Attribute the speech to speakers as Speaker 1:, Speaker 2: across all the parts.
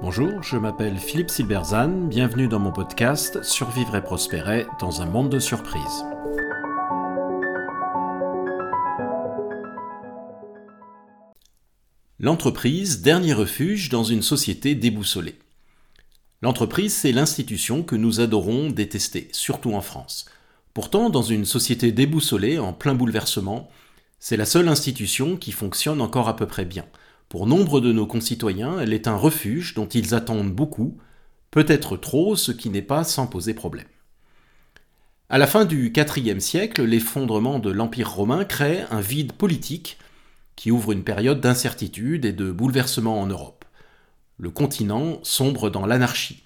Speaker 1: Bonjour, je m'appelle Philippe Silberzan, bienvenue dans mon podcast Survivre et prospérer dans un monde de surprises. L'entreprise, dernier refuge dans une société déboussolée. L'entreprise, c'est l'institution que nous adorons détester, surtout en France. Pourtant, dans une société déboussolée, en plein bouleversement, c'est la seule institution qui fonctionne encore à peu près bien. Pour nombre de nos concitoyens, elle est un refuge dont ils attendent beaucoup, peut-être trop, ce qui n'est pas sans poser problème. À la fin du IVe siècle, l'effondrement de l'Empire romain crée un vide politique qui ouvre une période d'incertitude et de bouleversement en Europe. Le continent sombre dans l'anarchie.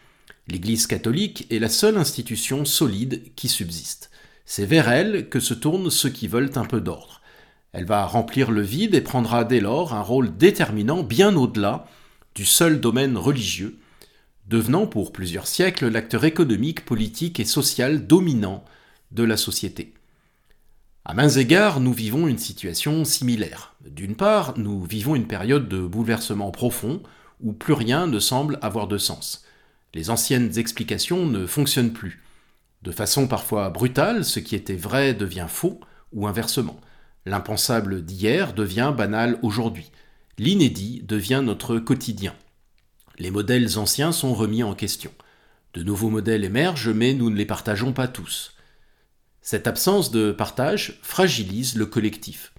Speaker 1: L'Église catholique est la seule institution solide qui subsiste. C'est vers elle que se tournent ceux qui veulent un peu d'ordre. Elle va remplir le vide et prendra dès lors un rôle déterminant bien au-delà du seul domaine religieux, devenant pour plusieurs siècles l'acteur économique, politique et social dominant de la société. À mains égards, nous vivons une situation similaire. D'une part, nous vivons une période de bouleversement profond où plus rien ne semble avoir de sens. Les anciennes explications ne fonctionnent plus. De façon parfois brutale, ce qui était vrai devient faux, ou inversement. L'impensable d'hier devient banal aujourd'hui. L'inédit devient notre quotidien. Les modèles anciens sont remis en question. De nouveaux modèles émergent, mais nous ne les partageons pas tous. Cette absence de partage fragilise le collectif.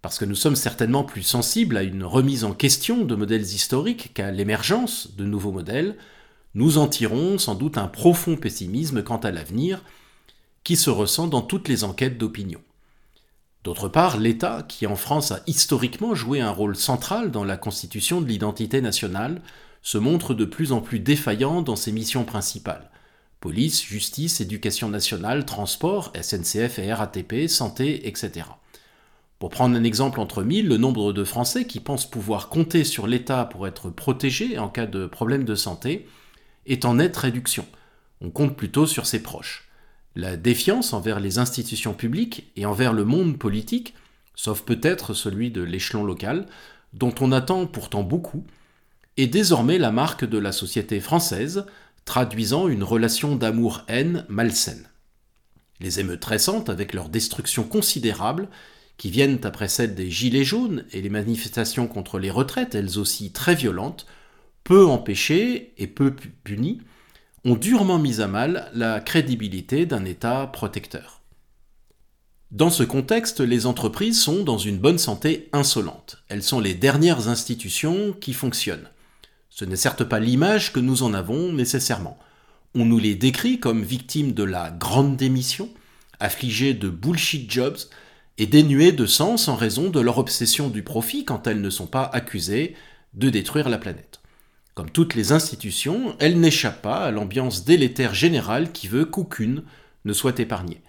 Speaker 1: Parce que nous sommes certainement plus sensibles à une remise en question de modèles historiques qu'à l'émergence de nouveaux modèles, nous en tirons sans doute un profond pessimisme quant à l'avenir qui se ressent dans toutes les enquêtes d'opinion. D'autre part, l'État, qui en France a historiquement joué un rôle central dans la constitution de l'identité nationale, se montre de plus en plus défaillant dans ses missions principales. Police, justice, éducation nationale, transport, SNCF et RATP, santé, etc. Pour prendre un exemple entre mille, le nombre de Français qui pensent pouvoir compter sur l'État pour être protégés en cas de problème de santé est en nette réduction. On compte plutôt sur ses proches. La défiance envers les institutions publiques et envers le monde politique, sauf peut-être celui de l'échelon local, dont on attend pourtant beaucoup, est désormais la marque de la société française, traduisant une relation d'amour-haine malsaine. Les émeutes récentes, avec leur destruction considérable, qui viennent après celle des Gilets jaunes et les manifestations contre les retraites, elles aussi très violentes, peu empêchées et peu punies, ont durement mis à mal la crédibilité d'un État protecteur. Dans ce contexte, les entreprises sont dans une bonne santé insolente. Elles sont les dernières institutions qui fonctionnent. Ce n'est certes pas l'image que nous en avons nécessairement. On nous les décrit comme victimes de la grande démission, affligées de bullshit jobs et dénuées de sens en raison de leur obsession du profit quand elles ne sont pas accusées de détruire la planète. Comme toutes les institutions, elle n'échappe pas à l'ambiance délétère générale qui veut qu'aucune ne soit épargnée.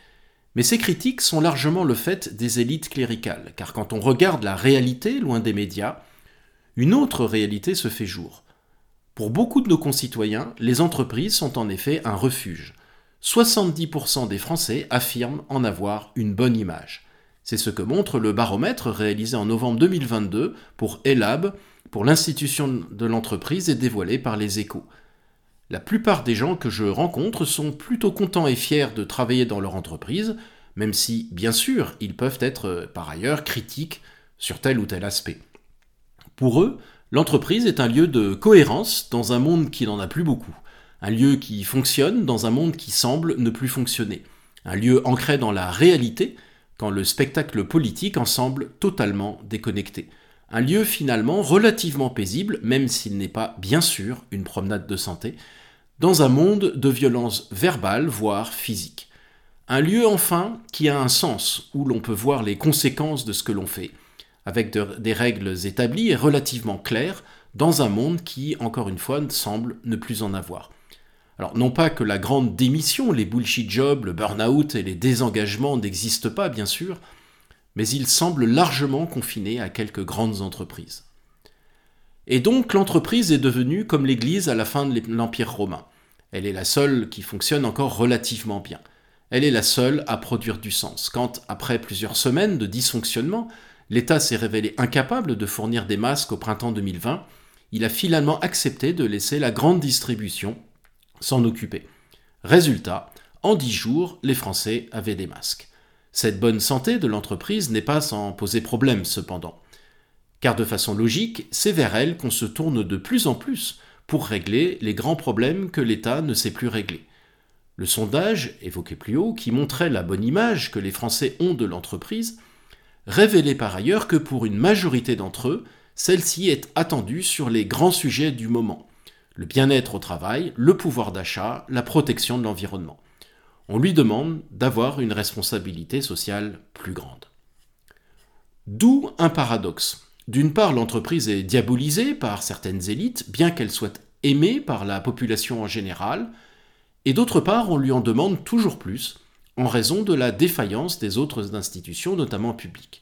Speaker 1: Mais ces critiques sont largement le fait des élites cléricales, car quand on regarde la réalité loin des médias, une autre réalité se fait jour. Pour beaucoup de nos concitoyens, les entreprises sont en effet un refuge. 70% des Français affirment en avoir une bonne image. C'est ce que montre le baromètre réalisé en novembre 2022 pour Elab, pour l'institution de l'entreprise est dévoilée par les échos. La plupart des gens que je rencontre sont plutôt contents et fiers de travailler dans leur entreprise, même si, bien sûr, ils peuvent être euh, par ailleurs critiques sur tel ou tel aspect. Pour eux, l'entreprise est un lieu de cohérence dans un monde qui n'en a plus beaucoup, un lieu qui fonctionne dans un monde qui semble ne plus fonctionner, un lieu ancré dans la réalité quand le spectacle politique en semble totalement déconnecté un lieu finalement relativement paisible, même s'il n'est pas bien sûr une promenade de santé, dans un monde de violence verbale, voire physique. Un lieu enfin qui a un sens, où l'on peut voir les conséquences de ce que l'on fait, avec des règles établies et relativement claires, dans un monde qui, encore une fois, semble ne plus en avoir. Alors, non pas que la grande démission, les bullshit jobs, le burn-out et les désengagements n'existent pas, bien sûr, mais il semble largement confiné à quelques grandes entreprises. Et donc l'entreprise est devenue comme l'Église à la fin de l'Empire romain. Elle est la seule qui fonctionne encore relativement bien. Elle est la seule à produire du sens. Quand, après plusieurs semaines de dysfonctionnement, l'État s'est révélé incapable de fournir des masques au printemps 2020, il a finalement accepté de laisser la grande distribution s'en occuper. Résultat, en dix jours, les Français avaient des masques. Cette bonne santé de l'entreprise n'est pas sans poser problème cependant. Car de façon logique, c'est vers elle qu'on se tourne de plus en plus pour régler les grands problèmes que l'État ne sait plus régler. Le sondage, évoqué plus haut, qui montrait la bonne image que les Français ont de l'entreprise, révélait par ailleurs que pour une majorité d'entre eux, celle-ci est attendue sur les grands sujets du moment le bien-être au travail, le pouvoir d'achat, la protection de l'environnement. On lui demande d'avoir une responsabilité sociale plus grande. D'où un paradoxe. D'une part, l'entreprise est diabolisée par certaines élites, bien qu'elle soit aimée par la population en général, et d'autre part, on lui en demande toujours plus, en raison de la défaillance des autres institutions, notamment publiques.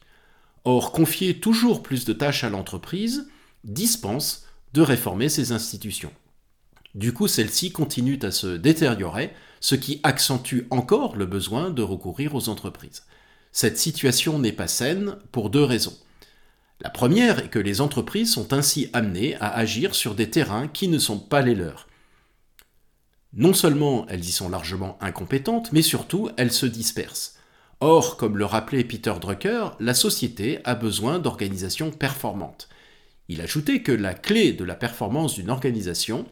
Speaker 1: Or, confier toujours plus de tâches à l'entreprise dispense de réformer ses institutions. Du coup, celles-ci continuent à se détériorer, ce qui accentue encore le besoin de recourir aux entreprises. Cette situation n'est pas saine pour deux raisons. La première est que les entreprises sont ainsi amenées à agir sur des terrains qui ne sont pas les leurs. Non seulement elles y sont largement incompétentes, mais surtout elles se dispersent. Or, comme le rappelait Peter Drucker, la société a besoin d'organisations performantes. Il ajoutait que la clé de la performance d'une organisation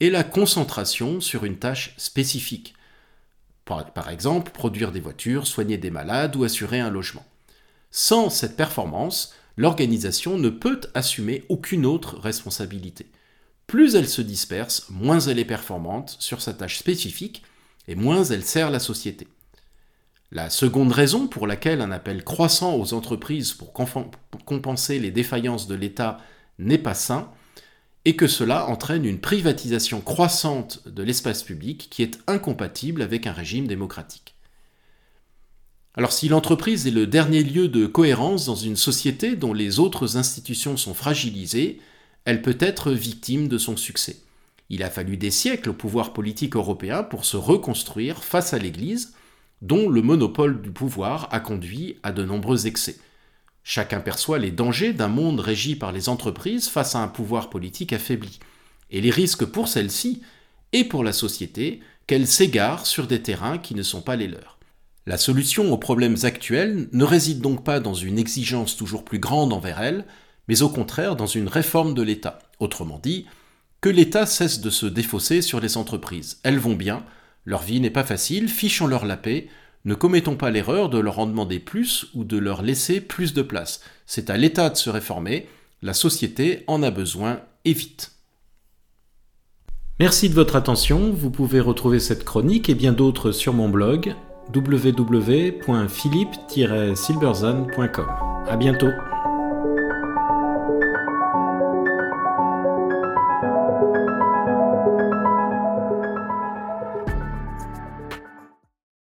Speaker 1: est la concentration sur une tâche spécifique. Par, exemple, produire des voitures, soigner des malades ou assurer un logement. Sans cette performance, l'organisation ne peut assumer aucune autre responsabilité. Plus elle se disperse, moins elle est performante sur sa tâche spécifique et moins elle sert la société. La seconde raison pour laquelle un appel croissant aux entreprises pour compenser les défaillances de l'État n'est pas sain, et que cela entraîne une privatisation croissante de l'espace public qui est incompatible avec un régime démocratique. Alors si l'entreprise est le dernier lieu de cohérence dans une société dont les autres institutions sont fragilisées, elle peut être victime de son succès. Il a fallu des siècles au pouvoir politique européen pour se reconstruire face à l'Église, dont le monopole du pouvoir a conduit à de nombreux excès. Chacun perçoit les dangers d'un monde régi par les entreprises face à un pouvoir politique affaibli, et les risques pour celles-ci et pour la société qu'elles s'égarent sur des terrains qui ne sont pas les leurs. La solution aux problèmes actuels ne réside donc pas dans une exigence toujours plus grande envers elles, mais au contraire dans une réforme de l'État. Autrement dit, que l'État cesse de se défausser sur les entreprises. Elles vont bien, leur vie n'est pas facile, fichons-leur la paix, ne commettons pas l'erreur de leur en demander plus ou de leur laisser plus de place. C'est à l'État de se réformer, la société en a besoin et vite. Merci de votre attention, vous pouvez retrouver cette chronique et bien d'autres sur mon blog www.philippe-silberzan.com. À bientôt.